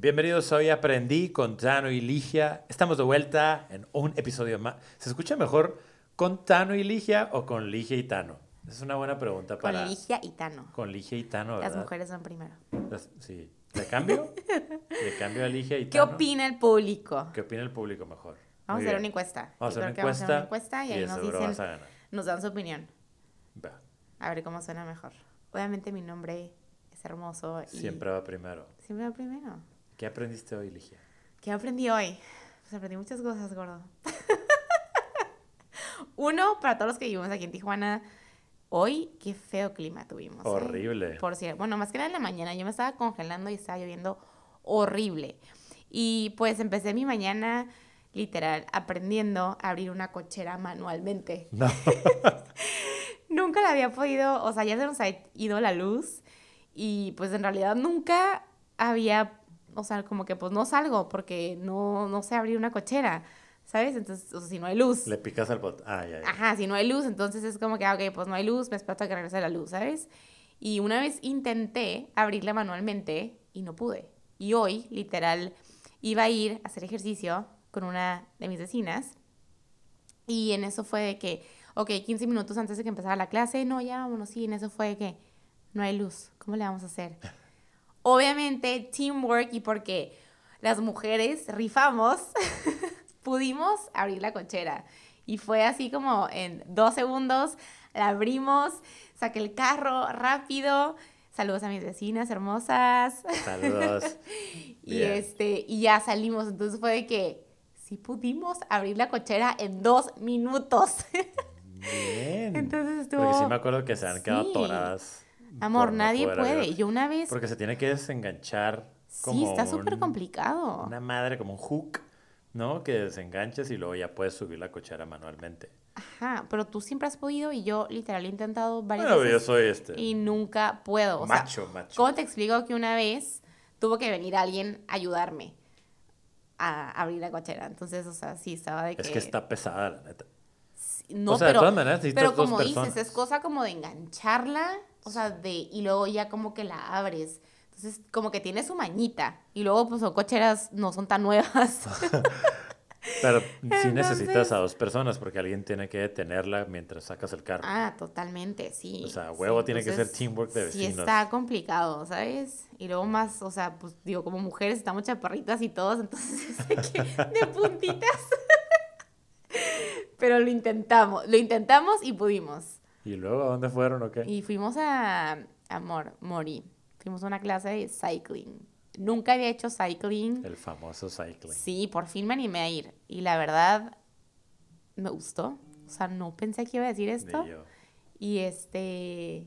Bienvenidos hoy a Aprendí con Tano y Ligia. Estamos de vuelta en un episodio más. ¿Se escucha mejor con Tano y Ligia o con Ligia y Tano? Es una buena pregunta para... Con Ligia y Tano. Con Ligia y Tano, ¿verdad? Las mujeres son primero. Las- Sí. ¿Le cambio? ¿Le cambio a Ligia y ¿Qué Tano? opina el público? ¿Qué opina el público mejor? Vamos a hacer una encuesta. Vamos a hacer una que vamos a hacer una encuesta encuesta y ahí nos dicen, nos dan su opinión. Va. A ver cómo suena mejor. Obviamente mi nombre es hermoso y Siempre va primero. siempre va primero. ¿Qué aprendiste hoy, Ligia? ¿Qué aprendí hoy? Pues aprendí muchas cosas, gordo. Uno, para todos los que vivimos aquí en Tijuana, hoy qué feo clima tuvimos. ¿eh? Horrible. Por cierto, bueno, más que nada en la mañana, yo me estaba congelando y estaba lloviendo horrible. Y pues empecé mi mañana literal aprendiendo a abrir una cochera manualmente. No. Nunca la había podido, o sea, ya se nos ha ido la luz y pues en realidad nunca había, o sea, como que pues no salgo porque no, no sé abrir una cochera, ¿sabes? Entonces, o sea, si no hay luz. Le picas al botón. Ah, ya, ya. Ajá, si no hay luz, entonces es como que, ah, ok, pues no hay luz, me espero hasta que regrese la luz, ¿sabes? Y una vez intenté abrirla manualmente y no pude. Y hoy, literal, iba a ir a hacer ejercicio con una de mis vecinas y en eso fue de que, ok, 15 minutos antes de que empezara la clase, no, ya vámonos, sí, en eso fue de que no hay luz, ¿cómo le vamos a hacer? Obviamente, teamwork y porque las mujeres rifamos, pudimos abrir la cochera. Y fue así como en dos segundos, la abrimos, saqué el carro rápido. Saludos a mis vecinas hermosas. Saludos. Y este, y ya salimos. Entonces fue de que sí pudimos abrir la cochera en dos minutos. Bien. Entonces estuvo. Porque sí me acuerdo que se han quedado Sí. atoradas. Amor, no nadie puede. Yo una vez. Porque se tiene que desenganchar como Sí, está súper complicado. Una madre, como un hook, ¿no? Que desenganches y luego ya puedes subir la cochera manualmente. Ajá, pero tú siempre has podido y yo literal he intentado varias Bueno, yo veces soy este. y nunca puedo. O sea, macho, macho. ¿Cómo te explico que una vez tuvo que venir alguien a ayudarme a abrir la cochera? Entonces, o sea, sí, estaba de que... Es que está pesada, la neta. No, o sea, de todas maneras pero como dices, es cosa como de engancharla, o sea, de... Y luego ya como que la abres. Entonces, como que tiene su mañita. Y luego, pues, son cocheras no son tan nuevas. Pero sí Entonces- necesitas a dos personas porque alguien tiene que detenerla mientras sacas el carro. ah, totalmente, sí. O sea, sí, huevo tiene que ser teamwork de Sí vecinos. está complicado, ¿sabes? Y luego más, o sea, pues digo, como mujeres estamos chaparritas y todos, entonces de puntitas. Pero lo intentamos, lo intentamos y pudimos. ¿Y luego a dónde fueron o qué? Y fuimos a, a Mor- Mori, fuimos a una clase de cycling. Nunca había hecho cycling. El famoso cycling. Sí, por fin me animé a ir. Y la verdad, me gustó. O sea, no pensé que iba a decir esto. yo. Y este.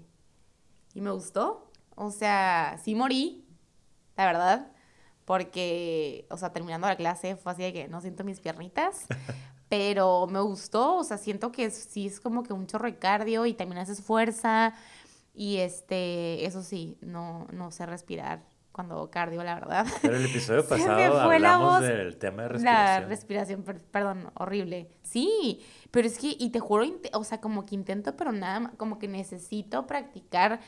Y me gustó. O sea, sí morí, la verdad. Porque, o sea, terminando la clase fue así de que no siento mis piernitas. pero me gustó. O sea, siento que sí es como que un chorro de cardio y también haces fuerza. Y este, eso sí, no, no sé respirar cuando hago cardio, la verdad. Pero el episodio pasado fue la hablamos voz. del tema de La respiración. respiración, per- perdón, horrible. Sí, pero es que, y te juro, o sea, como que intento, pero nada más, como que necesito practicar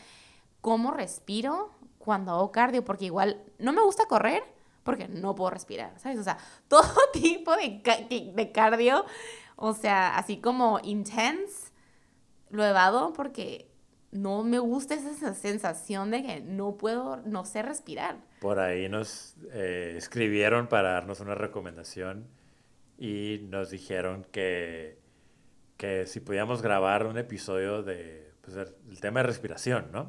cómo respiro cuando hago cardio, porque igual no me gusta correr porque no puedo respirar, ¿sabes? O sea, todo tipo de, ca- de cardio, o sea, así como intense, lo evado porque no me gusta esa sensación de que no puedo, no sé respirar. Por ahí nos eh, escribieron para darnos una recomendación y nos dijeron que, que si podíamos grabar un episodio de pues, el, tema de respiración, ¿no?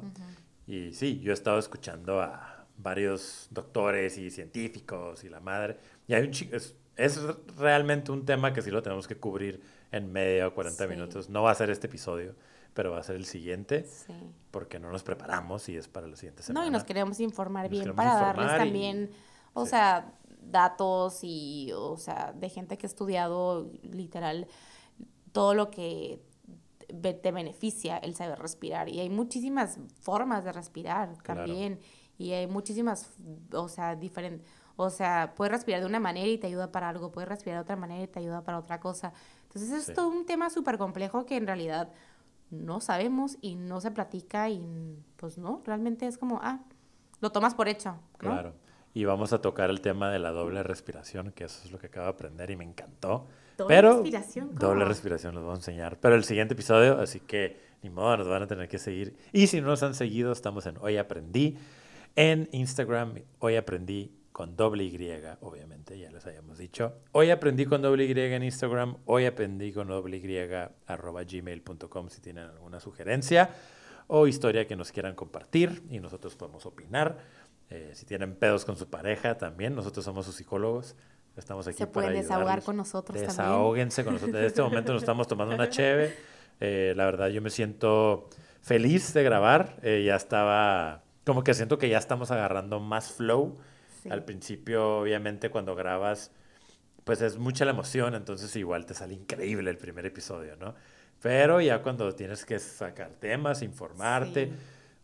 Y sí, yo he estado escuchando a varios doctores y científicos y la madre. Y hay un es, es realmente un tema que sí lo tenemos que cubrir en media o 40 Sí. minutos. No va a ser este episodio, pero va a ser el siguiente Sí. porque no nos preparamos y es para la siguiente semana. No, y nos queremos informar Nos bien queremos para darles y- también, o sí. sea, datos y, o sea, de gente que ha estudiado literal todo lo que te beneficia el saber respirar. Y hay muchísimas formas de respirar Claro. también. Y hay muchísimas, o sea, diferentes. O sea, puedes respirar de una manera y te ayuda para algo, puedes respirar de otra manera y te ayuda para otra cosa. Entonces es Sí. todo un tema súper complejo que en realidad no sabemos y no se platica y pues no, realmente es como, ah, lo tomas por hecho, ¿no? Claro. y vamos a tocar el tema de la doble respiración, que eso es lo que acabo de aprender y me encantó. ¿Doble Pero respiración? ¿Cómo? doble respiración los voy a enseñar. Pero el siguiente episodio, así que ni modo, nos van a tener que seguir. Y si no nos han seguido, estamos en Hoy Aprendí. En Instagram, Hoy Aprendí con doble Y, obviamente, ya les habíamos dicho. Hoy aprendí con doble Y en Instagram. Hoy aprendí con doble Y arroba gmail.com si tienen alguna sugerencia o historia que nos quieran compartir y nosotros podemos opinar. Eh, si tienen pedos con su pareja también, nosotros somos sus psicólogos. Estamos aquí Se para pueden desahogar ayudarlos. con nosotros también. Desahóguense con nosotros. En este momento nos estamos tomando una cheve. Eh, la verdad, yo me siento feliz de grabar. Eh, ya estaba, como que siento que ya estamos agarrando más flow. Sí. Al principio, obviamente, cuando grabas, pues es mucha la emoción, entonces igual te sale increíble el primer episodio, ¿no? Pero ya cuando tienes que sacar temas, informarte, Sí.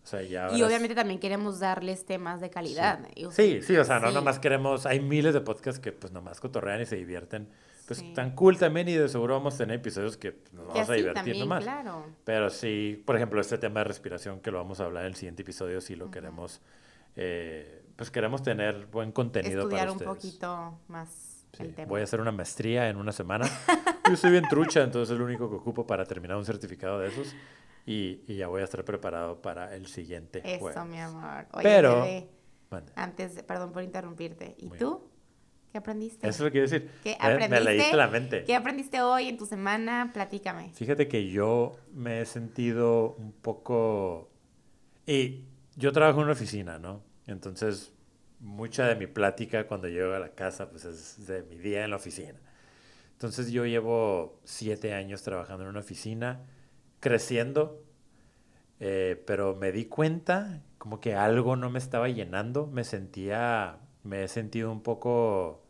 o sea, ya... Y obviamente también queremos darles temas de calidad. Sea, Sí, sí, o sea, no sí. nomás queremos, hay miles de podcasts que pues nomás cotorrean y se divierten, pues Sí. tan cool también y de seguro vamos a tener episodios que nos vamos a divertir nomás. claro. Pero sí, por ejemplo, este tema de respiración que lo vamos a hablar en el siguiente episodio, si lo queremos, eh, pues queremos tener buen contenido Estudiar para un ustedes. poquito más Sí, el tema. Voy a hacer una maestría en una semana. Yo soy bien trucha, entonces es lo único que ocupo para terminar un certificado de esos. Y, y ya voy a estar preparado para el siguiente Eso, jueves. mi amor. Oye, Pero- bebé, antes, de- perdón por interrumpirte. ¿Y Muy tú? ¿Qué aprendiste? Eso es lo que quiero decir. ¿Qué Eh, Me aprendiste? leíste la mente. ¿Qué aprendiste hoy en tu semana? Platícame. Fíjate que yo me he sentido un poco... Y yo trabajo en una oficina, ¿no? Entonces, mucha de mi plática cuando llego a la casa, pues es de mi día en la oficina. Entonces, yo llevo siete años trabajando en una oficina, creciendo, eh, pero me di cuenta como que algo no me estaba llenando, me sentía, me he sentido un poco...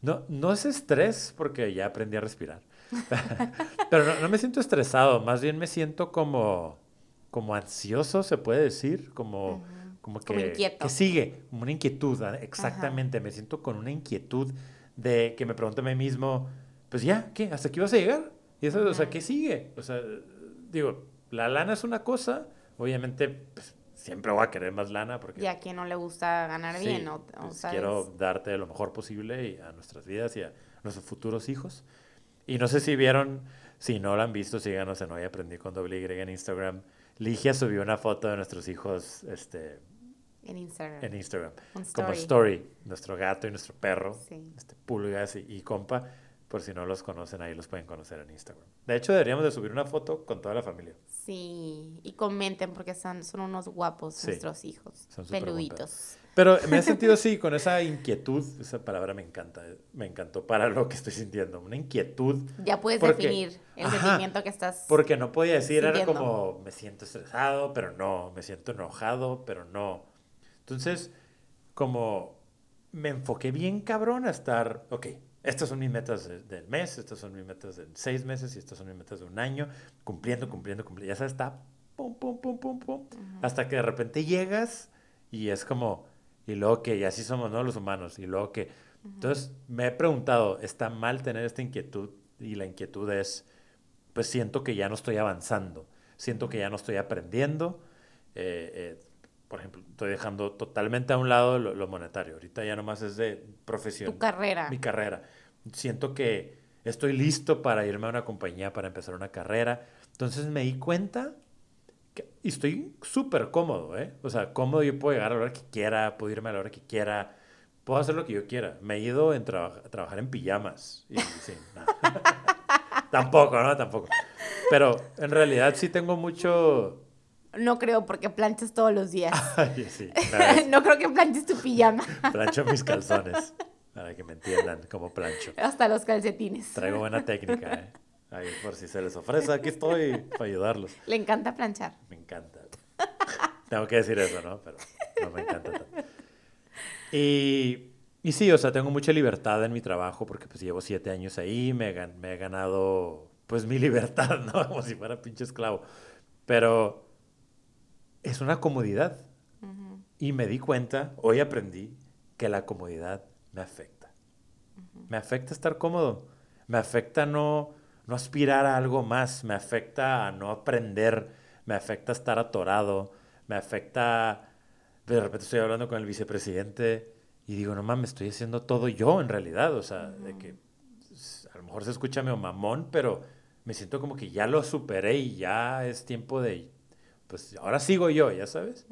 No, no es estrés porque ya aprendí a respirar. Pero no, no me siento estresado, más bien me siento como, como ansioso, se puede decir, como, Ujú. como que, Como inquieto. que sigue, como una inquietud, ah, exactamente, me siento con una inquietud de que me pregunto a mí mismo, pues ya, ¿qué? ¿Hasta aquí vas a llegar? Y eso, o sea. ¿qué sigue? O sea, digo, la lana es una cosa, obviamente, pues, siempre voy a querer más lana porque Y a quien no le gusta ganar Sí, bien, ¿no? O pues, quiero darte lo mejor posible y a nuestras vidas y a nuestros futuros hijos. Y no sé si vieron, si no lo han visto, síganos en Hoy Aprendí con doble Y en Instagram. Ligia subió una foto de nuestros hijos este, En Instagram. en Instagram. Un Como story. story, nuestro gato y nuestro perro, Sí. este, Pulgas y, y Compa. Por si no los conocen, ahí los pueden conocer en Instagram. De hecho, deberíamos de subir una foto con toda la familia. Sí, y comenten porque son, son unos guapos Sí, nuestros hijos. son peluditos. Pero me he sentido así, con esa inquietud, esa palabra me encanta, me encantó para lo que estoy sintiendo, una inquietud, Ya puedes Porque- definir el Ajá, sentimiento que estás. porque no podía decir, era como, me siento estresado, pero no, me siento enojado, pero no. Entonces, como me enfoqué bien cabrón a estar, ok, estas son mis metas de- del mes, estas son mis metas de seis meses y estas son mis metas de un año, cumpliendo, cumpliendo, cumpliendo, ya sabes, está pum, pum, pum, pum, pum, Ujú. hasta que de repente llegas y es como, y luego que, y así somos, ¿no? Los humanos, y luego que, entonces me he preguntado, ¿está mal tener esta inquietud? Y la inquietud es, pues siento que ya no estoy avanzando, siento que ya no estoy aprendiendo, eh, eh, por ejemplo, estoy dejando totalmente a un lado lo, lo monetario, ahorita ya nomás es de profesión, Tu carrera. mi carrera, siento que estoy listo para irme a una compañía, para empezar una carrera, entonces me di cuenta que- y estoy súper cómodo, ¿eh? O sea, cómodo, yo puedo llegar a la hora que quiera, puedo irme a la hora que quiera, puedo hacer lo que yo quiera. Me he ido en traba- a trabajar en pijamas. Y, sí, no. Tampoco, ¿no? Tampoco. Pero en realidad sí tengo mucho... No creo porque planchas todos los días. Sí, no creo que planches tu pijama. plancho mis calzones, para que me entiendan cómo plancho. Hasta los calcetines. Traigo buena técnica, ¿eh? Ahí, por si se les ofrece, aquí estoy para ayudarlos. Le encanta planchar. Me encanta. Tengo que decir eso, ¿no? Pero no me encanta tanto. Y, y sí, o sea, tengo mucha libertad en mi trabajo porque pues llevo siete años ahí, me, me he ganado pues mi libertad, ¿no? Como si fuera pinche esclavo. Pero es una comodidad. Y me di cuenta, hoy aprendí, que la comodidad me afecta. Me afecta estar cómodo. Me afecta no, no aspirar a algo más. Me afecta a no aprender. Me afecta estar atorado. Me afecta... De repente estoy hablando con el vicepresidente Y digo, no mames, estoy haciendo todo yo en realidad. O sea, de que a lo mejor se escucha medio mamón, pero me siento como que ya lo superé y ya es tiempo de, pues ahora sigo yo, ya sabes.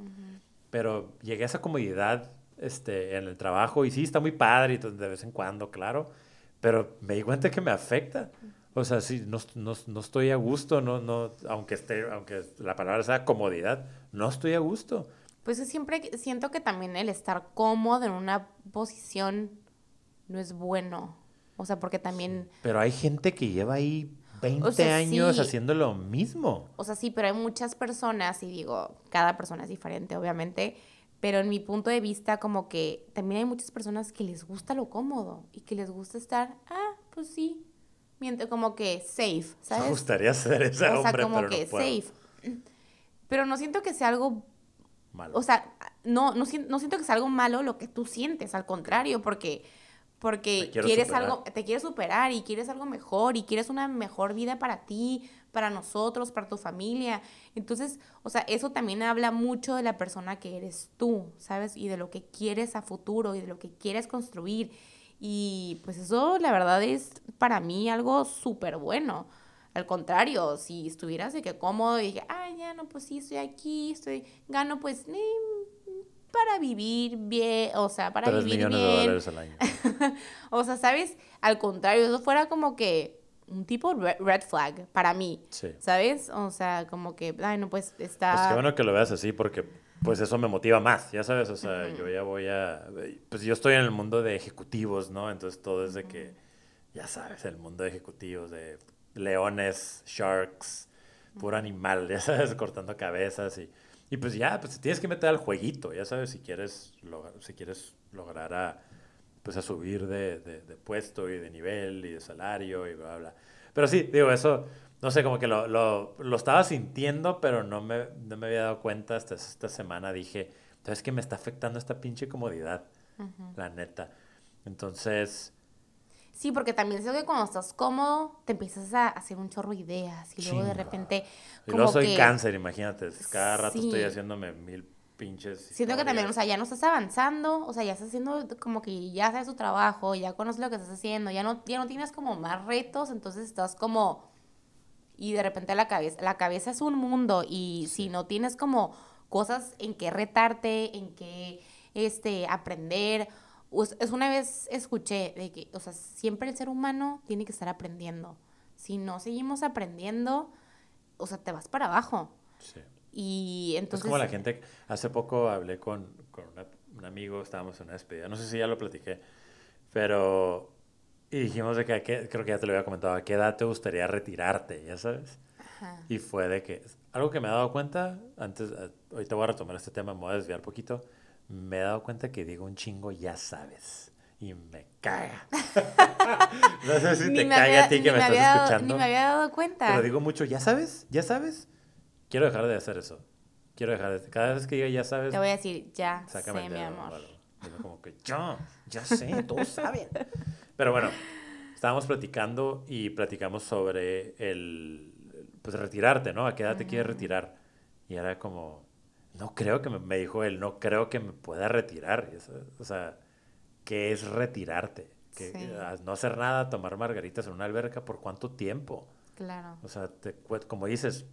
Pero llegué a esa comodidad este, en el trabajo y sí, está muy padre y de vez en cuando, claro, pero me di cuenta que me afecta. O sea, sí, no, no, no, estoy a gusto, no, no, aunque, esté, aunque la palabra sea comodidad, no estoy a gusto. Pues siempre siento que también el estar cómodo en una posición no es bueno. O sea, porque también... Pero hay gente que lleva ahí 20 años haciendo lo mismo. O sea, sí, pero hay muchas personas, y digo, cada persona es diferente, obviamente, pero en mi punto de vista, como que también hay muchas personas que les gusta lo cómodo y que les gusta estar, ah, pues sí, mientras como que safe, ¿sabes? Me gustaría ser ese o sea, como que safe. Pero no siento que sea algo malo. O sea, no, no, no siento que sea algo malo lo que tú sientes, al contrario, porque porque quieres algo, te quieres superar y quieres algo mejor y quieres una mejor vida para ti, para nosotros, para tu familia. Entonces, o sea, eso también habla mucho de la persona que eres tú, ¿sabes? Y de lo que quieres a futuro y de lo que quieres construir. Y pues eso, la verdad, es para mí algo súper bueno. Al contrario, si estuvieras de que cómodo y dije, ay, ya no, pues sí, estoy aquí, estoy, gano pues, ni para vivir bien, o sea, para vivir millones bien. de dólares al año. o sea, ¿sabes? Al contrario, eso fuera como que un tipo red flag para mí, sí. ¿sabes? O sea, como que, ay, no, pues está... Pues qué bueno que lo veas así porque pues eso me motiva más, ya sabes, o sea, yo ya voy a... Pues yo estoy en el mundo de ejecutivos, ¿no? Entonces todo es de que, ya sabes, el mundo de ejecutivos, de leones, sharks, puro animal, ya sabes, cortando cabezas y y pues ya, pues tienes que meter al jueguito, ya sabes, si quieres, si quieres lograr a, pues a subir de, de, puesto y de nivel y de salario y bla, bla. Pero sí, digo, eso, no sé, como que lo, lo, lo estaba sintiendo, pero no me, no me había dado cuenta hasta esta semana. Dije, ¿sabes que me está afectando esta pinche comodidad? La neta. Entonces, Sí, porque también siento que cuando estás cómodo te empiezas a hacer un chorro de ideas y luego de repente... Y luego soy cáncer, imagínate. Cada rato estoy haciéndome mil pinches. Siento que también, o sea, ya no estás avanzando, o sea, ya estás haciendo como que ya sabes tu trabajo, ya conoces lo que estás haciendo, ya no, ya no tienes como más retos, entonces estás como... Y de repente la cabeza, la cabeza es un mundo y si no tienes como cosas en que retarte, en que este, aprender es una vez escuché de que, o sea, siempre el ser humano tiene que estar aprendiendo. Si no seguimos aprendiendo, o sea, te vas para abajo. Sí. Y entonces... Es como la gente, hace poco hablé con, con un amigo, estábamos en una despedida, no sé si ya lo platiqué, pero... Y dijimos de que, creo que ya te lo había comentado, ¿a qué edad te gustaría retirarte? Ya sabes. Ajá. Y fue de que, algo que me he dado cuenta, antes, ahorita voy a retomar este tema, me voy a desviar poquito, me he dado cuenta que digo un chingo, ya sabes. Y me caga. no sé si te caga a ti que me, estás escuchando. Ni me había dado cuenta. Pero digo mucho, ya sabes, ya sabes. Quiero dejar de hacer eso. Quiero dejar de... Cada vez que diga ya sabes... Te voy a decir, ya sé, mi amor. Digo como que, ya, ya sé, todos saben. Pero bueno, estábamos platicando y platicamos sobre el... Pues retirarte, ¿no? ¿A qué edad te quieres retirar? Y era como no creo que me, dijo él, no creo que me pueda retirar. O sea, ¿qué es retirarte? Que, No hacer nada, tomar margaritas en una alberca, ¿por cuánto tiempo? Claro. O sea, como dices,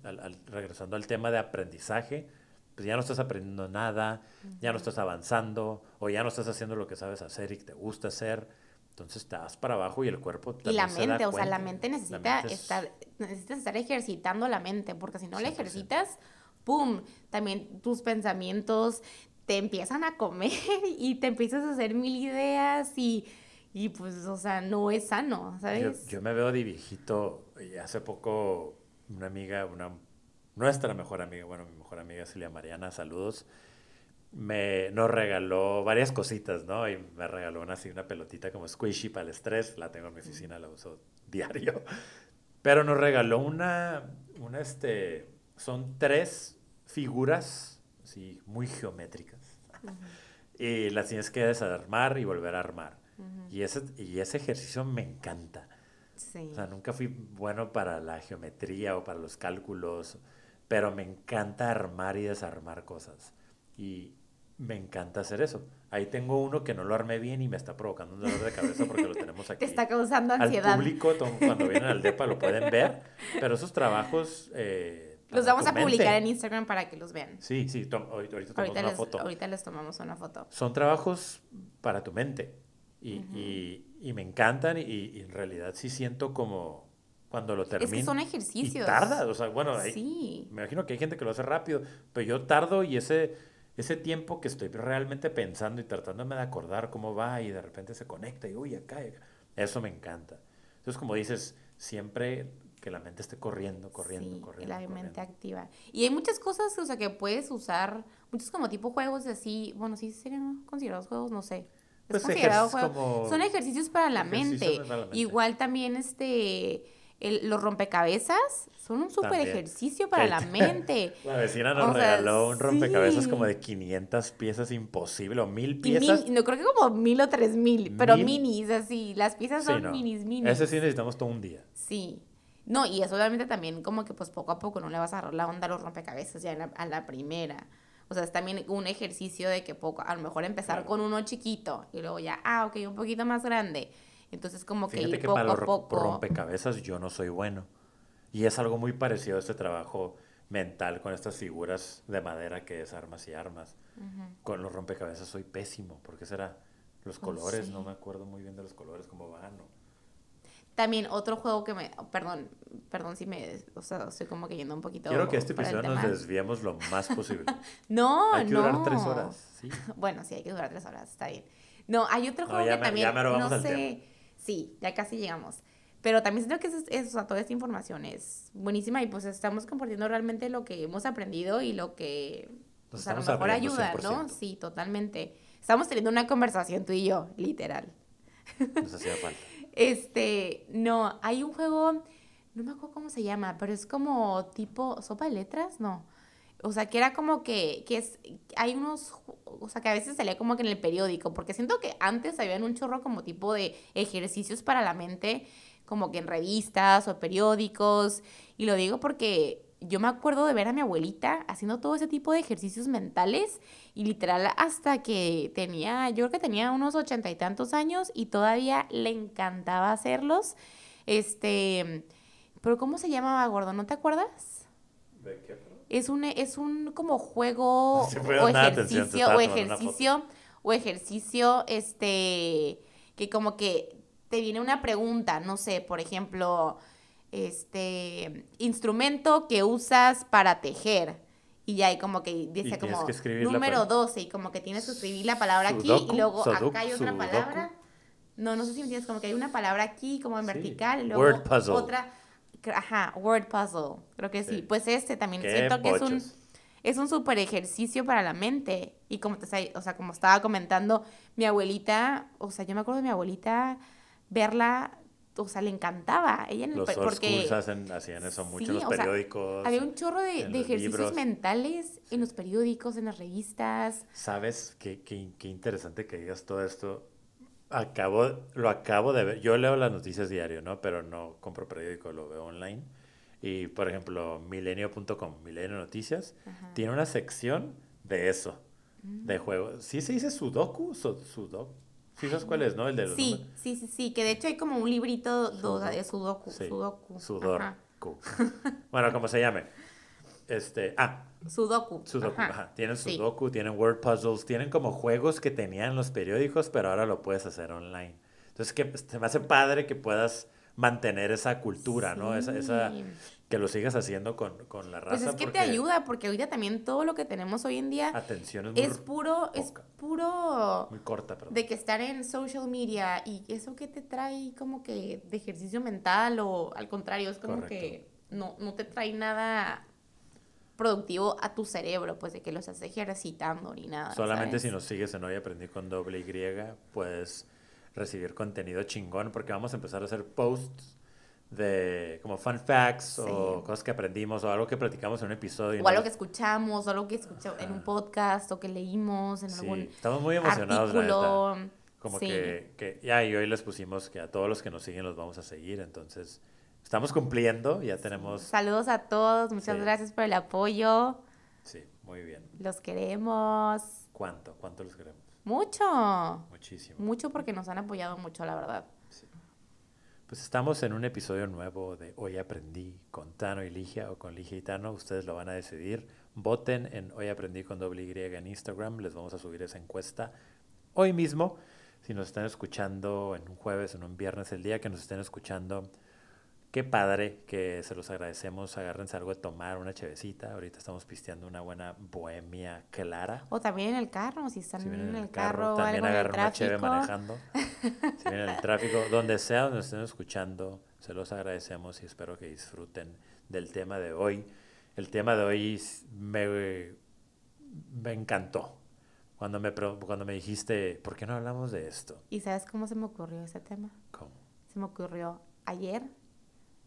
regresando al tema de aprendizaje, pues ya no estás aprendiendo nada, ya no estás avanzando, o ya no estás haciendo lo que sabes hacer y que te gusta hacer. Entonces te vas para abajo y el cuerpo Y la mente, o sea, la mente necesita estar, necesitas estar ejercitando la mente, porque si no la ejercitas, ¡pum! También tus pensamientos te empiezan a comer y te empiezas a hacer mil ideas y, y pues, o sea, no es sano, ¿sabes? Yo, me veo de viejito y hace poco una amiga, una, nuestra mejor amiga, bueno, mi mejor amiga Silvia Mariana, saludos, me, nos regaló varias cositas, ¿no? Y me regaló una, así, una pelotita como squishy para el estrés, la tengo en mi oficina, la uso diario. Pero nos regaló una, una este, son tres figuras así, muy geométricas. y las tienes que desarmar y volver a armar. y, ese, y ese ejercicio me encanta. O sea, nunca fui bueno para la geometría o para los cálculos, pero me encanta armar y desarmar cosas. Y me encanta hacer eso. Ahí tengo uno que no lo armé bien y me está provocando un dolor de cabeza porque lo tenemos aquí. Te está causando ansiedad. Al público, cuando vienen al DEPA lo pueden ver, pero esos trabajos... eh, Los vamos a publicar mente. en Instagram para que los vean. Sí, sí, ahorita, ahorita tomamos una les, foto. ahorita les tomamos una foto. Son trabajos para tu mente y, y- y me encantan y, y en realidad sí siento como cuando lo termino... Es que son Y ejercicios. tarda, o sea, bueno, hay- Sí. me imagino que hay gente que lo hace rápido, pero yo tardo y ese, ese tiempo que estoy realmente pensando y tratándome de acordar cómo va y de repente se conecta y uy, acá, y acá. eso me encanta. Entonces, como dices, siempre que la mente esté corriendo, corriendo, Sí, corriendo. la corriendo. mente activa. Y hay muchas cosas, o sea, que puedes usar, muchos como tipo juegos de así, bueno, sí serían considerados juegos, no sé. Es Pues considerado ejerc- juego. como Son ejercicios para la ejercicios mente. para la mente. Igual también este el- los rompecabezas son un súper ejercicio para la te- mente. La vecina nos O sea, regaló un rompecabezas sí. como de 500 piezas imposible o mil Y piezas. mini- no creo que como mil o tres mil, pero Mil. minis, así. Las piezas Sí, son no. minis, minis. Ese sí necesitamos todo un día. Sí. No, y eso obviamente también como que pues poco a poco no le vas a agarrar la onda a los rompecabezas ya la- a la primera. O sea, es también un ejercicio de que poco, a lo mejor empezar Claro. con uno chiquito y luego ya, ah, ok, un poquito más grande. Entonces como que ir que poco para a poco. rompecabezas yo no soy bueno. Y es algo muy parecido a este trabajo mental con estas figuras de madera que es armas y armas. Con los rompecabezas soy pésimo. ¿Por qué será? Los Oh, colores, sí. no me acuerdo muy bien de los colores, cómo van. o- También otro juego que me, perdón, perdón si me, o sea, estoy como que yendo un poquito Quiero que este episodio nos desviemos lo más posible. No, Hay que no. durar tres horas. Sí. Bueno, sí, hay que durar tres horas, está bien. No, hay otro No, juego que me- también, ya vamos no al sé, sí, ya casi llegamos. Pero también siento que es, es- o sea, toda esta información es buenísima y pues estamos compartiendo realmente lo que hemos aprendido y lo que Nos pues, a lo mejor ayuda, ¿no? 100%. Sí, totalmente. Estamos teniendo una conversación tú y yo, literal. Nos hacía falta. Este, no, hay un juego, no me acuerdo cómo se llama, pero es como tipo sopa de letras, no. O sea, que era como que, que es, hay unos, o sea, que a veces salía como que en el periódico, porque siento que antes habían un chorro como tipo de ejercicios para la mente, como que en revistas o periódicos, y lo digo porque yo me acuerdo de ver a mi abuelita haciendo todo ese tipo de ejercicios mentales y literal hasta que tenía, yo creo que tenía unos ochenta y tantos años y todavía le encantaba hacerlos. Este, pero ¿cómo se llamaba, gordo? ¿No te acuerdas? ¿De qué? Es un, es un como juego Sí, o atención, ejercicio, o ejercicio, o ejercicio, este, que como que te viene una pregunta, no sé, por ejemplo, este, instrumento que usas para tejer. Y ya hay como que dice como que número pal- 12 y como que tienes que escribir la palabra aquí Sudoku, y luego sudoku, acá hay otra sudoku. palabra. No, no sé si me entiendes, como que hay una palabra aquí como en Sí, vertical y luego word puzzle. otra, ajá, word puzzle, creo que sí. Sí. Pues este también Qué siento que es un bochos. es un súper ejercicio para la mente. Y como te o sea, como estaba comentando, mi abuelita, o sea, yo me acuerdo de mi abuelita verla, o sea, le encantaba. Ella en Los porque hacen, hacían eso mucho Sí, en los sea, periódicos. había un chorro de, de ejercicios libros. mentales en los periódicos, en las revistas. ¿Sabes qué, qué, qué interesante que digas todo esto? Acabo, lo acabo de ver. Yo leo las noticias diario, ¿no? Pero no compro periódico, lo veo online. Y, por ejemplo, milenio.com, Milenio Noticias, tiene una sección de eso, Mm. de juegos. ¿Sí se dice Sudoku? Su- Sudoku. ¿Sí sabes cuál es, no? El de los Sí, sí, sí, sí, que de hecho hay como un librito Sudoku. de sudoku, Sí, sudoku. Sudor. Ajá. Ku. bueno, como se llame. Este, ah, Sudoku. Sudoku, ajá. ajá. Tienen Sí. Sudoku, tienen word puzzles, tienen como juegos que tenían en los periódicos, pero ahora lo puedes hacer online. Entonces, que se me hace padre que puedas mantener esa cultura, ¿no? Esa, esa. Que lo sigas haciendo con, con la raza. Pues es que te ayuda, porque ahorita también todo lo que tenemos hoy en día Atención es muy, es puro, es puro muy corta, perdón. de que estar en social media y eso que te trae como que de ejercicio mental o al contrario, es como Correcto. que no, no te trae nada productivo a tu cerebro, pues de que lo estás ejercitando ni nada. Solamente si nos sigues en Hoy Aprendí con doble Y, puedes recibir contenido chingón porque vamos a empezar a hacer posts de como fun facts o Sí. cosas que aprendimos o algo que platicamos en un episodio. O ¿no? algo que escuchamos, o algo que escuchamos en un podcast, o que leímos en Sí, algún estamos muy emocionados, la neta. artículo. Como Sí. que, que ya y hoy les pusimos que a todos los que nos siguen los vamos a seguir, entonces estamos cumpliendo, ya tenemos, Saludos a todos, muchas gracias por el apoyo, sí, muy bien. los queremos. ¿Cuánto? ¿Cuánto los queremos? Mucho. Muchísimo. Mucho porque nos han apoyado mucho, la verdad. Pues estamos en un episodio nuevo de Hoy Aprendí con Tano y Ligia o con Ligia y Tano. Ustedes lo van a decidir. Voten en Hoy Aprendí con doble Y en Instagram. Les vamos a subir esa encuesta hoy mismo. Si nos están escuchando en un jueves, en un viernes, el día que nos estén escuchando, qué padre que se los agradecemos. Agárrense algo de tomar, una chevecita. Ahorita estamos pisteando una buena bohemia clara. O también en el carro, si están Si vienen en el carro, también agarren una cheve manejando. Si vienen en el tráfico, donde sea donde estén escuchando, se los agradecemos y espero que disfruten del tema de hoy. El tema de hoy me, me encantó. Cuando me, cuando me dijiste, ¿por qué no hablamos de esto? ¿Y sabes cómo se me ocurrió ese tema? ¿Cómo? Se me ocurrió ayer.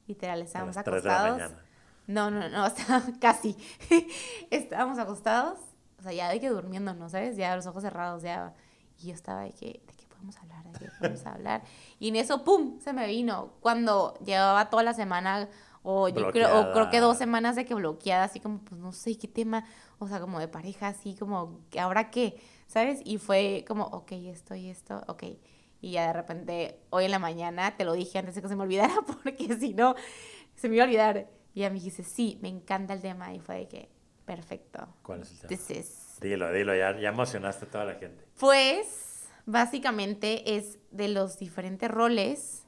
Literal, A estábamos las 3 de la acostados. mañana. No, no, no, estaba casi. Estábamos acostados, o sea, ya de que durmiendo, ¿no sabes? Ya los ojos cerrados, ya. Y yo estaba de que, ¿de qué podemos hablar? ¿De qué podemos hablar? Y en eso, ¡pum! Se me vino. Cuando llevaba toda la semana, o yo creo, o creo que dos semanas de que bloqueada, así como, pues no sé qué tema, o sea, como de pareja, así como, ¿ahora qué? ¿Sabes? Y fue como, ok, esto y esto, ok. Y ya de repente, hoy en la mañana, te lo dije antes de que se me olvidara, porque si no, se me iba a olvidar. Y ya me dijiste, sí, me encanta el tema. Y fue de que, perfecto. ¿Cuál es el tema? This is- Dilo, dilo, ya, ya emocionaste a toda la gente. Pues, básicamente es de los diferentes roles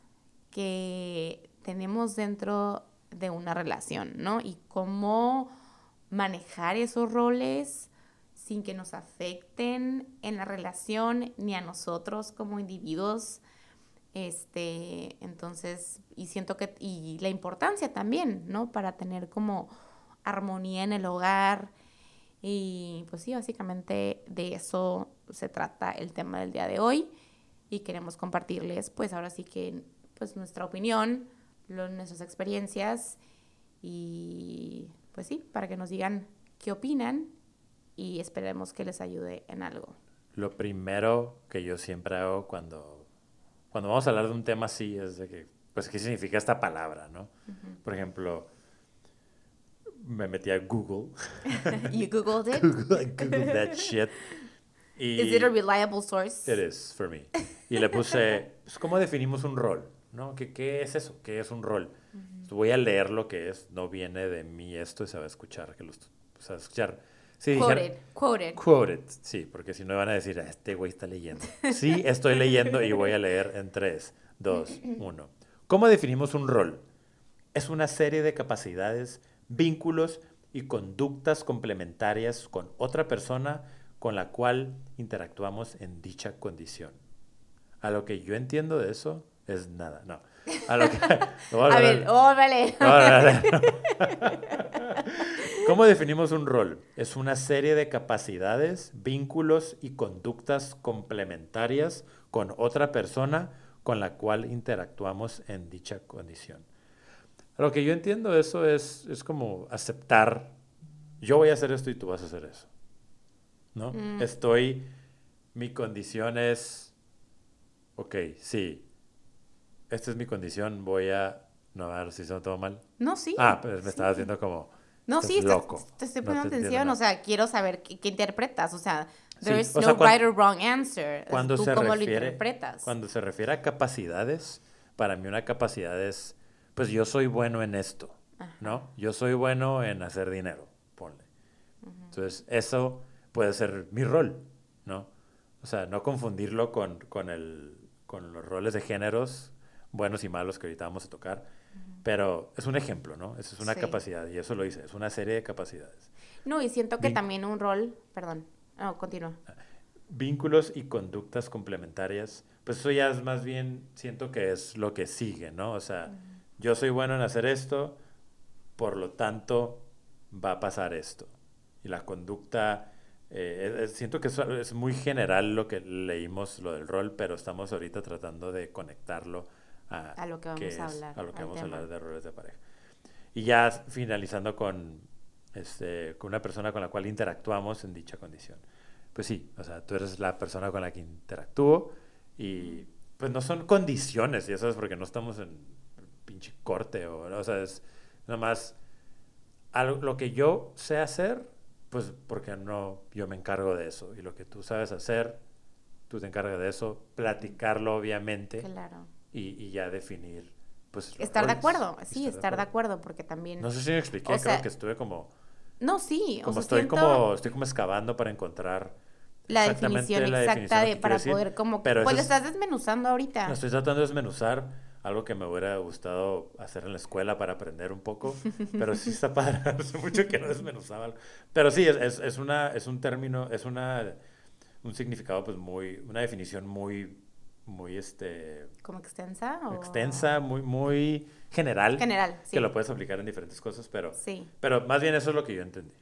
que tenemos dentro de una relación, ¿no? Y cómo manejar esos roles sin que nos afecten en la relación ni a nosotros como individuos. Este, entonces, y siento que, y la importancia también, ¿no? Para tener como armonía en el hogar. Y pues sí, básicamente de eso se trata el tema del día de hoy. Y queremos compartirles, pues ahora sí que, pues nuestra opinión, nuestras experiencias. Y pues sí, para que nos digan qué opinan y esperemos que les ayude en algo. Lo primero que yo siempre hago cuando, cuando vamos a hablar de un tema así es de que, pues, ¿qué significa esta palabra, no? Por ejemplo, me metí a Google, You googled it? Google, Google that shit, y Is it a reliable source? it is for me. Y le puse, pues, ¿cómo definimos un rol? ¿No? ¿Qué, qué es eso? ¿Qué es un rol? Voy a leer lo que es, no viene de mí esto y se va a escuchar, que los, se va a escuchar. Sí, dijeron- Quoted, quoted. Quoted, sí, porque si no van a decir, "Ah, este güey está leyendo. Sí, estoy leyendo y voy a leer en 3, 2, 1. ¿Cómo definimos un rol? Es una serie de capacidades, vínculos y conductas complementarias con otra persona con la cual interactuamos en dicha condición. A lo que yo entiendo de eso es nada, no. A lo que... a ver, oh, vale. No. ¿Cómo definimos un rol? Es una serie de capacidades, vínculos y conductas complementarias con otra persona con la cual interactuamos en dicha condición. Lo que yo entiendo eso es, es como aceptar, yo voy a hacer esto y tú vas a hacer eso. ¿No? Mm. Estoy, mi condición es, ok, sí, esta es mi condición, voy a, no, a ver si se todo mal. No, sí. Ah, pues me sí. estaba haciendo como. No, estás sí, loco. te estoy no poniendo entiendo atención, o sea, quiero saber qué, qué interpretas, o sea, there Sí, is o no sea, cuan- right or wrong answer, Cuando tú se cómo refiere, lo interpretas. cuando se refiere a capacidades, para mí una capacidad es, pues yo soy bueno en esto, Ajá. ¿no? Yo soy bueno en hacer dinero, ponle. Entonces, eso puede ser mi rol, ¿no? O sea, no confundirlo con, con, el, con los roles de géneros buenos y malos que ahorita vamos a tocar, pero es un ejemplo, ¿no? Eso es una Sí. capacidad y eso lo hice, es una serie de capacidades. No, y siento que Vin- también un rol, perdón, no, continúa. Vínculos y conductas complementarias, pues eso ya es más bien, siento que es lo que sigue, ¿no? O sea, yo soy bueno en hacer esto, por lo tanto va a pasar esto. Y la conducta, eh, es- siento que eso es muy general lo que leímos, lo del rol, pero estamos ahorita tratando de conectarlo a, A lo que vamos qué a es- hablar, a lo que vamos a tema. hablar de roles de pareja. Y ya finalizando con, este, con una persona con la cual interactuamos en dicha condición. Pues sí, o sea, tú eres la persona con la que interactúo y pues no son condiciones, y eso es porque no estamos en pinche corte o, o sea, es nada más algo, lo que yo sé hacer, pues porque no, yo me encargo de eso y lo que tú sabes hacer, tú te encargas de eso, platicarlo obviamente Claro. Y, y ya definir, pues... Estar de acuerdo, sí, estar de acuerdo, porque también... No sé si me expliqué, O creo que estuve como... No, sí, Como o sea, estoy siento como, estoy como excavando para encontrar la definición la exacta definición de, para decir, poder como... pero pues lo estás desmenuzando ahorita. No, estoy tratando de desmenuzar algo que me hubiera gustado hacer en la escuela para aprender un poco, pero sí está padre, hace mucho que no desmenuzaba. algo. Pero sí, es, es, es una, es un término, es una, un significado pues muy, una definición muy, muy este, ¿Como extensa? O... extensa, muy, muy general, General, sí. que lo puedes aplicar en diferentes cosas, pero, Sí. pero más bien eso es lo que yo entendí.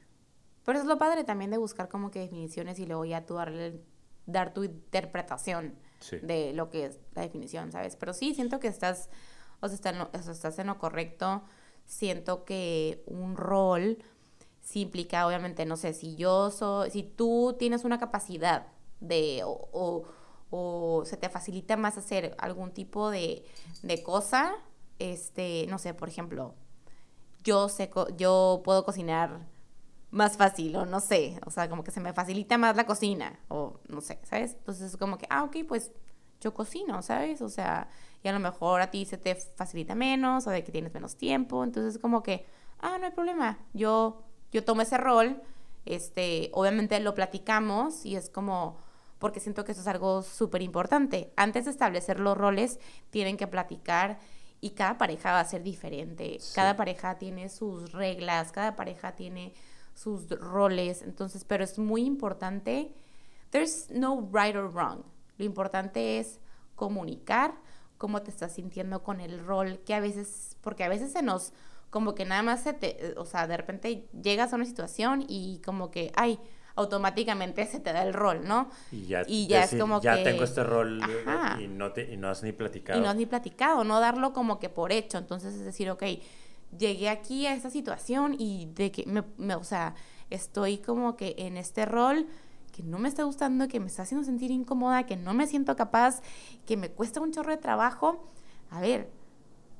Pero es lo padre también de buscar como que definiciones y luego ya tú darle, dar tu interpretación Sí. de lo que es la definición, ¿sabes? Pero sí, siento que estás, o sea, está en lo- o sea, estás en lo correcto. Siento que un rol sí implica, obviamente, no sé, si yo soy, si tú tienes una capacidad de, o, o, o se te facilita más hacer algún tipo de, de cosa, este, no sé, por ejemplo, yo sé, yo puedo cocinar más fácil o no sé, o sea, como que se me facilita más la cocina o no sé, ¿sabes? Entonces es como que, ah, ok, pues yo cocino, ¿sabes? O sea, y a lo mejor a ti se te facilita menos o de que tienes menos tiempo, entonces es como que, ah, no hay problema, yo, yo tomo ese rol, este, obviamente lo platicamos y es como, porque siento que eso es algo súper importante. Antes de establecer los roles, tienen que platicar y cada pareja va a ser diferente. Sí. Cada pareja tiene sus reglas, cada pareja tiene sus roles. Entonces, pero es muy importante. There's no right or wrong. Lo importante es comunicar cómo te estás sintiendo con el rol, que a veces, porque a veces se nos, como que nada más se te, o sea, de repente llegas a una situación y como que, ay, automáticamente se te da el rol, ¿no? Y ya, Y ya es decir, como ya que- tengo este rol Ajá. y no, te, y no has ni platicado. Y no has ni platicado, no darlo como que por hecho. Entonces es decir, ok, llegué aquí a esta situación y de que, me, me- o sea, estoy como que en este rol que no me está gustando, que me está haciendo sentir incómoda, que no me siento capaz, que me cuesta un chorro de trabajo. A ver,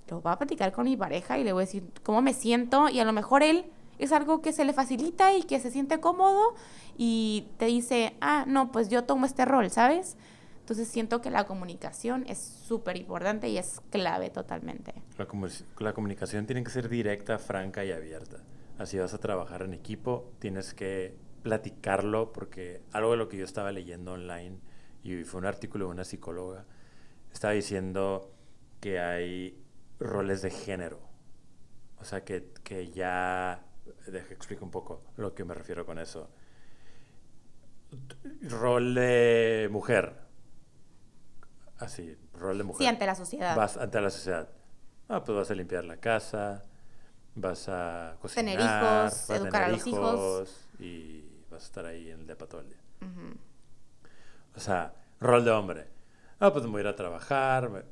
lo voy a platicar con mi pareja y le voy a decir cómo me siento y a lo mejor él es algo que se le facilita y que se siente cómodo y te dice, ah, no, pues yo tomo este rol, ¿sabes? Entonces siento que la comunicación es súper importante y es clave totalmente. La, comu- la comunicación tiene que ser directa, franca y abierta. Así vas a trabajar en equipo, tienes que platicarlo porque algo de lo que yo estaba leyendo online y fue un artículo de una psicóloga, estaba diciendo que hay roles de género. O sea, que, que ya... Deja explico un poco lo que me refiero con eso. Rol de mujer. Así, rol de mujer. Sí, ante la sociedad. Vas ante la sociedad. Ah, pues vas a limpiar la casa, vas a cocinar, Tener hijos, vas educar a tener los hijos. y vas a estar ahí en el depa todo el día. Ujú. O sea, rol de hombre. Ah, pues me voy a ir a trabajar. me-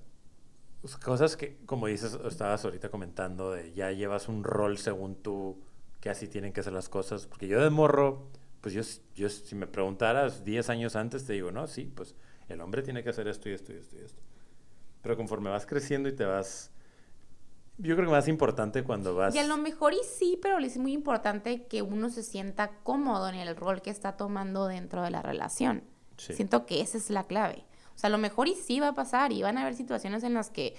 pues, Cosas que, como dices, estabas ahorita comentando, de ya llevas un rol según tú, que así tienen que ser las cosas. Porque yo de morro, pues yo, yo si me preguntaras 10 años antes, te digo, no, sí, pues el hombre tiene que hacer esto y esto y esto y esto. Pero conforme vas creciendo y te vas... Yo creo que más importante cuando vas... Y a lo mejor y sí, pero es muy importante que uno se sienta cómodo en el rol que está tomando dentro de la relación. Sí. Siento que esa es la clave. O sea, a lo mejor y sí va a pasar y van a haber situaciones en las que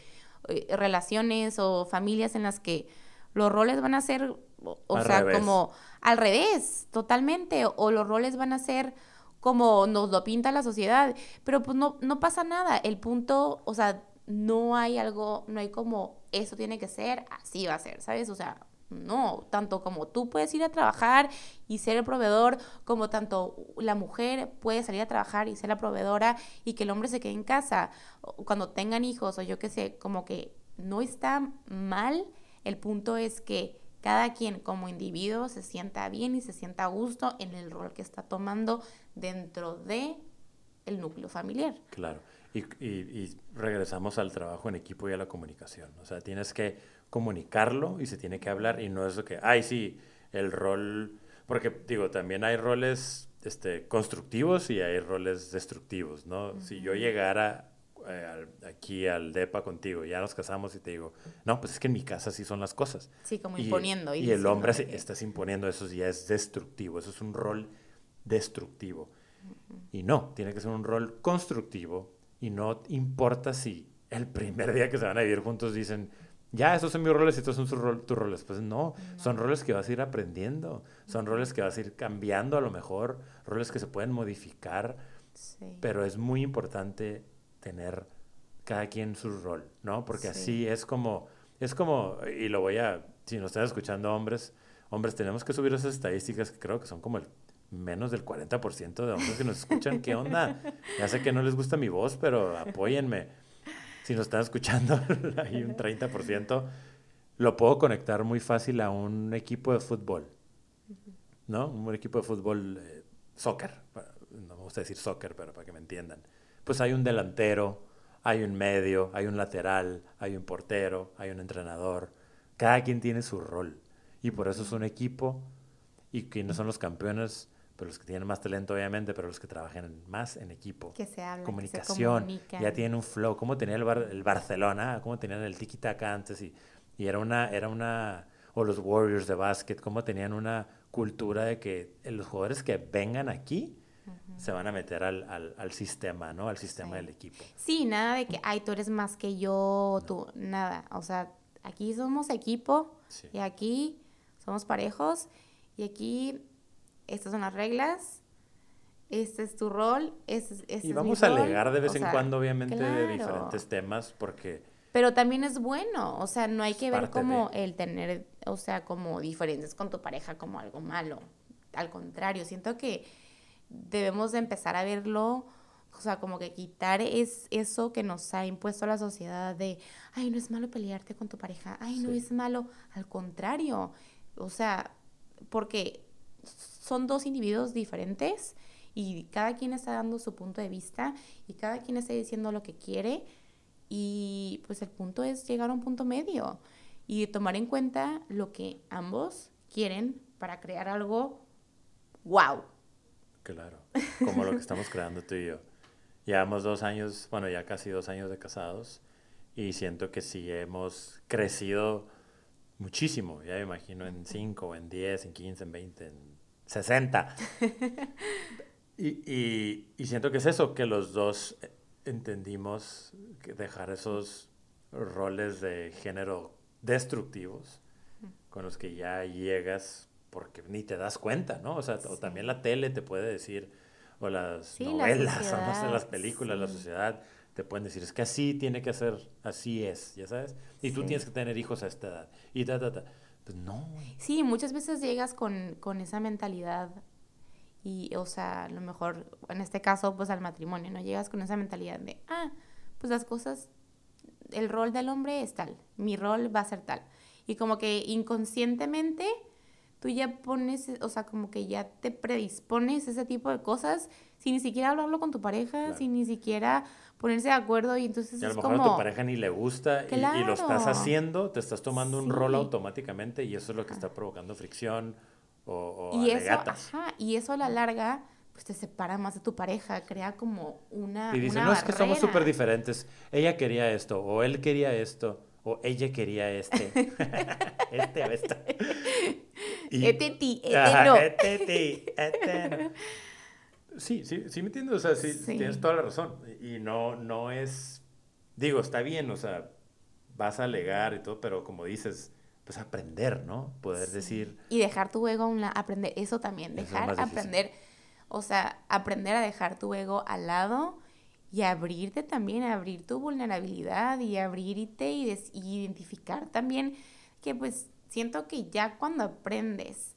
eh, relaciones o familias en las que los roles van a ser, o, sea, revés. como al revés, totalmente, o los roles van a ser como nos lo pinta la sociedad, pero pues no, no pasa nada. El punto, o sea, no hay algo, no hay como eso tiene que ser, así va a ser, ¿sabes? O sea, no, tanto como tú puedes ir a trabajar y ser el proveedor, como tanto la mujer puede salir a trabajar y ser la proveedora y que el hombre se quede en casa cuando tengan hijos o yo qué sé, como que no está mal, el punto es que cada quien como individuo se sienta bien y se sienta a gusto en el rol que está tomando dentro de el núcleo familiar. Claro. Y, y- y regresamos al trabajo en equipo y a la comunicación. O sea, tienes que comunicarlo y se tiene que hablar y no es lo que, ay, sí, el rol, porque digo, también hay roles este, constructivos y hay roles destructivos, ¿no? Si yo llegara eh, al- aquí al DEPA contigo, ya nos casamos y te digo, no, pues es que en mi casa sí son las cosas. Sí, como Y- imponiendo. Y, el diciendo hombre que- estás imponiendo eso ya es destructivo, eso es un rol destructivo. Y no, tiene que ser un rol constructivo y no importa si el primer día que se van a vivir juntos dicen, ya, esos son mis roles y estos son sus tus roles. Pues no, son roles que vas a ir aprendiendo, son roles que vas a ir cambiando a lo mejor, roles que se pueden modificar, pero es muy importante tener cada quien su rol, ¿no? Porque así es como, es como, y lo voy a, si nos están escuchando hombres, hombres, tenemos que subir esas estadísticas que creo que son como el menos del 40% de hombres que nos escuchan. ¿Qué onda? Ya sé que no les gusta mi voz, pero apóyenme. Si nos están escuchando, hay un 30%. Lo puedo conectar muy fácil a un equipo de fútbol, ¿no? Un equipo de fútbol, eh, soccer. No me gusta decir soccer, pero para que me entiendan. Pues hay un delantero, hay un medio, hay un lateral, hay un portero, hay un entrenador. Cada quien tiene su rol. Y por eso es un equipo. Y quienes son los campeones, pero los que tienen más talento obviamente, pero los que trabajan más en equipo. Que se hablan, Comunicación, ya tienen un flow, como tenía el, el Barcelona, como tenían el tiki-taka antes y, y, era una, era una, o los Warriors de básquet, como tenían una cultura de que los jugadores que vengan aquí se van a meter al, al, al, sistema, ¿no? Al sistema del equipo. Sí, nada de que, ay, tú eres más que yo, tú, nada, o sea, aquí somos equipo y aquí somos parejos y aquí estas son las reglas, este es tu rol, este, este y vamos a alegar de vez en cuando, obviamente, de diferentes temas, porque... Pero también es bueno, o sea, no hay que ver como el tener, o sea, como diferencias con tu pareja como algo malo. Al contrario, siento que debemos de empezar a verlo, o sea, como que quitar es eso que nos ha impuesto la sociedad de, ay, no es malo pelearte con tu pareja, ay, no es malo, al contrario, o sea, porque son dos individuos diferentes y cada quien está dando su punto de vista y cada quien está diciendo lo que quiere y pues el punto es llegar a un punto medio y tomar en cuenta lo que ambos quieren para crear algo wow. Claro, como lo que estamos creando tú y yo. Llevamos dos años, bueno, ya casi dos años de casados y siento que sí hemos crecido muchísimo, ya me imagino en 5, en 10, en 15, en 20, en 60. y, y, siento que es eso, que los dos entendimos que dejar esos roles de género destructivos con los que ya llegas porque ni te das cuenta, ¿no? O sea, o también la tele te puede decir, o las novelas, o no sé, las películas, la sociedad, te pueden decir, es que así tiene que ser, así es, ¿ya sabes? Y tú tienes que tener hijos a esta edad. Y ta, ta, ta. Pues no. Sí, muchas veces llegas con, con esa mentalidad y, o sea, a lo mejor, en este caso, pues al matrimonio, ¿no? Llegas con esa mentalidad de, ah, pues las cosas, el rol del hombre es tal, mi rol va a ser tal. Y como que inconscientemente tú ya pones, o sea, como que ya te predispones ese tipo de cosas sin ni siquiera hablarlo con tu pareja, sin ni siquiera ponerse de acuerdo y entonces y a lo mejor a tu pareja ni le gusta y, lo estás haciendo, te estás tomando un rol automáticamente y eso es lo que está provocando fricción o, y eso, ajá, y eso a la larga pues te separa más de tu pareja, crea como una Y dice, no, es que somos súper diferentes, ella quería esto o él quería esto o ella quería este, este o esta. Este ti, este no. Este ti, este no. Sí, sí, sí me entiendo, o sea, sí, tienes toda la razón. Y no, no es, digo, está bien, o sea, vas a alegar y todo, pero como dices, pues aprender, ¿no? Poder decir... Y dejar tu ego a un lado, aprender, eso también, dejar, aprender, o sea, aprender a dejar tu ego al lado y abrirte también, abrir tu vulnerabilidad y abrirte y, y identificar también que pues siento que ya cuando aprendes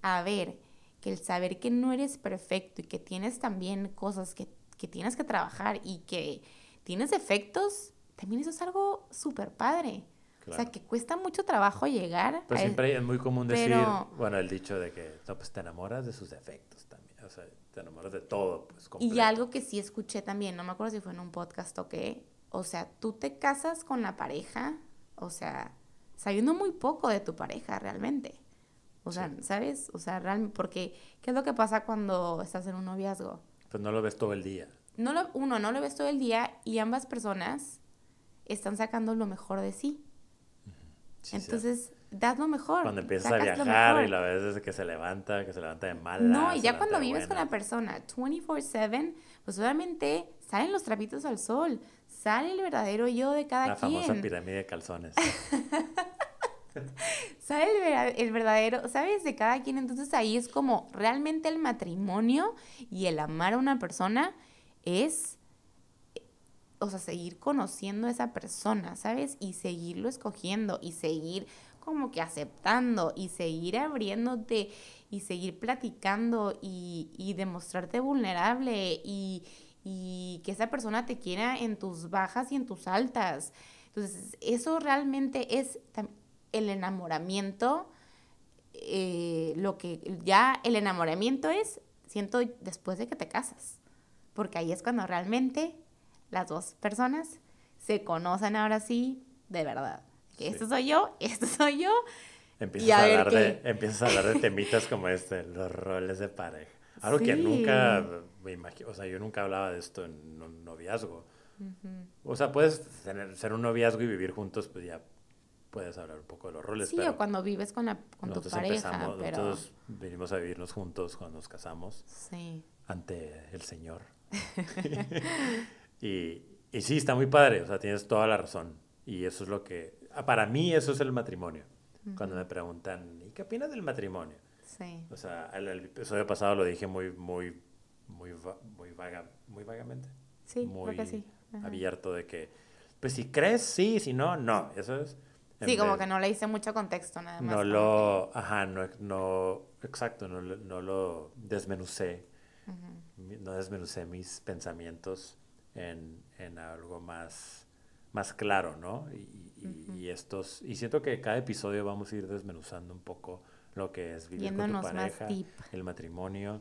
a ver que el saber que no eres perfecto y que tienes también cosas que, que tienes que trabajar y que tienes defectos, también eso es algo súper padre. O sea, que cuesta mucho trabajo llegar. Pero siempre es muy común decir, bueno, el dicho de que, no, pues te enamoras de sus defectos también. O sea, te enamoras de todo, pues. Y algo que sí escuché también, no me acuerdo si fue en un podcast o qué. O sea, tú te casas con la pareja, o sea, sabiendo muy poco de tu pareja realmente. O sea, ¿sabes? O sea, realmente, porque ¿qué es lo que pasa cuando estás en un noviazgo? Pues no lo ves todo el día. No lo, uno, no lo ves todo el día y ambas personas están sacando lo mejor de sí. Entonces, das lo mejor. Cuando empiezas a viajar y la ves que se levanta, que se levanta de mala. No, y ya cuando vives con buena. la persona 24/7, pues obviamente salen los trapitos al sol, sale el verdadero yo de cada La famosa quien. pirámide de calzones. Sale el, el verdadero, ¿sabes? De cada quien. Entonces ahí es como realmente el matrimonio y el amar a una persona es, o sea, seguir conociendo a esa persona, ¿sabes? Y seguirlo escogiendo y seguir como que aceptando y seguir abriéndote y seguir platicando y, y demostrarte vulnerable y, y que esa persona te quiera en tus bajas y en tus altas. Entonces, eso realmente es el enamoramiento, eh, lo que ya el enamoramiento es, siento, después de que te casas, porque ahí es cuando realmente las dos personas se conocen ahora sí de verdad. Que Sí. esto soy yo, esto soy yo. Empiezas, a a hablar de, empiezas a hablar de temitas como este, los roles de pareja. Algo que nunca me imagino, o sea, yo nunca hablaba de esto en un noviazgo. O sea, puedes tener, ser un noviazgo y vivir juntos, pues ya puedes hablar un poco de los roles. Sí, pero o cuando vives con, la, con tu pareja, pero... nosotros venimos a vivirnos juntos cuando nos casamos Sí. ante el Señor. y, y sí, está muy padre, o sea, tienes toda la razón. Y eso es lo que, ah, para mí eso es el matrimonio. Cuando me preguntan, ¿y qué opinas del matrimonio? Sí. O sea, el, el episodio pasado lo dije muy, muy, muy, muy, vaga, muy vagamente. Sí, muy creo que sí. Ajá. abierto de que, pues si crees, sí, si no, no. Eso es. Sí, como vez- que no le hice mucho contexto nada más. no lo, ajá, no, no, exacto, no, lo- no lo desmenucé, no desmenucé mis pensamientos en, en algo más, más claro, ¿no? Y, y- y estos, y siento que cada episodio vamos a ir desmenuzando un poco lo que es vivir con tu Yéndonos pareja, el matrimonio.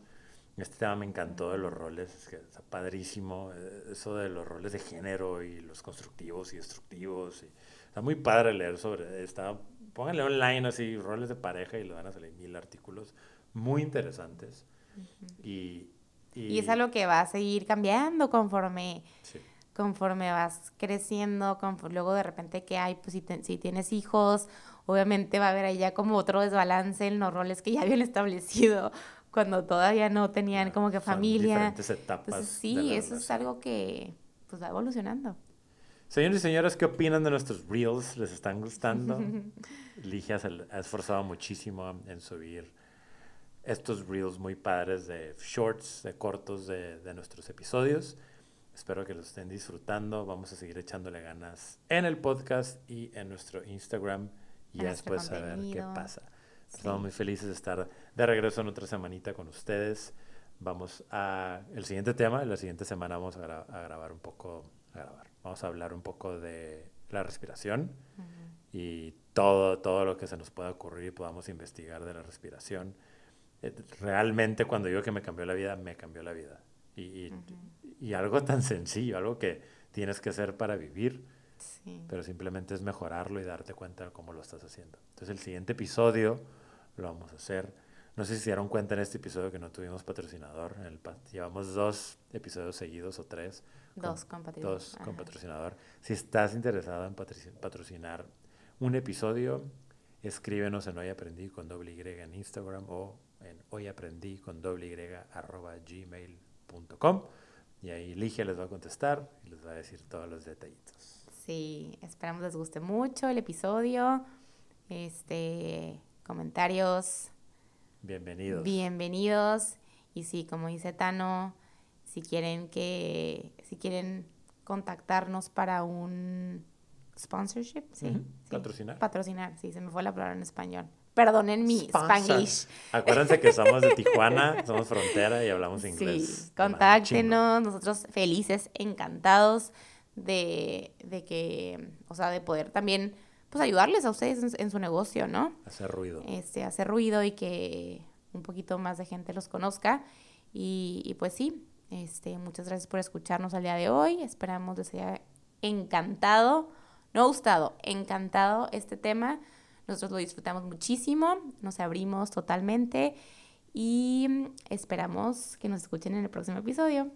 Este tema me encantó de los roles, es que está padrísimo, eh, eso de los roles de género y los constructivos y destructivos. y- está muy padre leer sobre, está, pónganle online así, roles de pareja y le van a salir mil artículos muy interesantes. y, Y es algo que va a seguir cambiando conforme, sí. conforme vas creciendo, conforme, luego de repente que hay, pues si, te- si tienes hijos, obviamente va a haber allá como otro desbalance en los roles que ya habían establecido cuando todavía no tenían Ya, como que son familia. diferentes etapas Entonces sí, eso es relación. algo que pues va evolucionando. Señores y señoras, ¿qué opinan de nuestros reels? ¿Les están gustando? Ligia se ha esforzado muchísimo en subir estos reels muy padres de shorts, de cortos de, de nuestros episodios. Espero que los estén disfrutando. Vamos a seguir echándole ganas en el podcast y en nuestro Instagram y después a ver qué contenido. pasa. Sí. Estamos muy felices de estar de regreso en otra semanita con ustedes. Vamos a el siguiente tema. La siguiente semana vamos a, gra- a grabar un poco, a grabar. Vamos a hablar un poco de la respiración y todo, todo lo que se nos pueda ocurrir y podamos investigar de la respiración. Eh, Realmente cuando digo que me cambió la vida, me cambió la vida. Y, y- y algo tan sencillo, algo que tienes que hacer para vivir, Sí. pero simplemente es mejorarlo y darte cuenta de cómo lo estás haciendo. Entonces el siguiente episodio lo vamos a hacer. No sé si se dieron cuenta en este episodio que no tuvimos patrocinador. En el llevamos dos episodios seguidos o tres. Dos con patrocinador. Dos con patrocinador. Si estás interesado en patroci- patrocinar un episodio, escríbenos en Hoy Aprendí con doble Y en Instagram o en Hoy Aprendí con doble Y arroba gmail.com y ahí Ligia les va a contestar y les va a decir todos los detallitos. Sí, esperamos les guste mucho el episodio. Este, comentarios, Bienvenidos. bienvenidos. Y sí, como dice Tano, si quieren que, si quieren contactarnos para un sponsorship, sí. Patrocinar. Patrocinar, sí, se me fue la palabra en español. Perdonen mi spanglish. Acuérdense que somos de Tijuana, somos frontera y hablamos inglés. Sí, contáctenos, nosotros felices, encantados de, de que, o sea, de poder también, pues ayudarles a ustedes en, en su negocio, ¿no? Hacer ruido. Este, hacer ruido y que un poquito más de gente los conozca. Y, y pues sí, este, muchas gracias por escucharnos al día de hoy. Esperamos les haya encantado, no gustado, encantado este tema. Nosotros lo disfrutamos muchísimo, nos abrimos totalmente y esperamos que nos escuchen en el próximo episodio.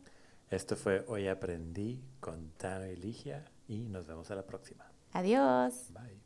Esto fue Hoy Aprendí con Tano y Ligia y nos vemos a la próxima. Adiós. Bye.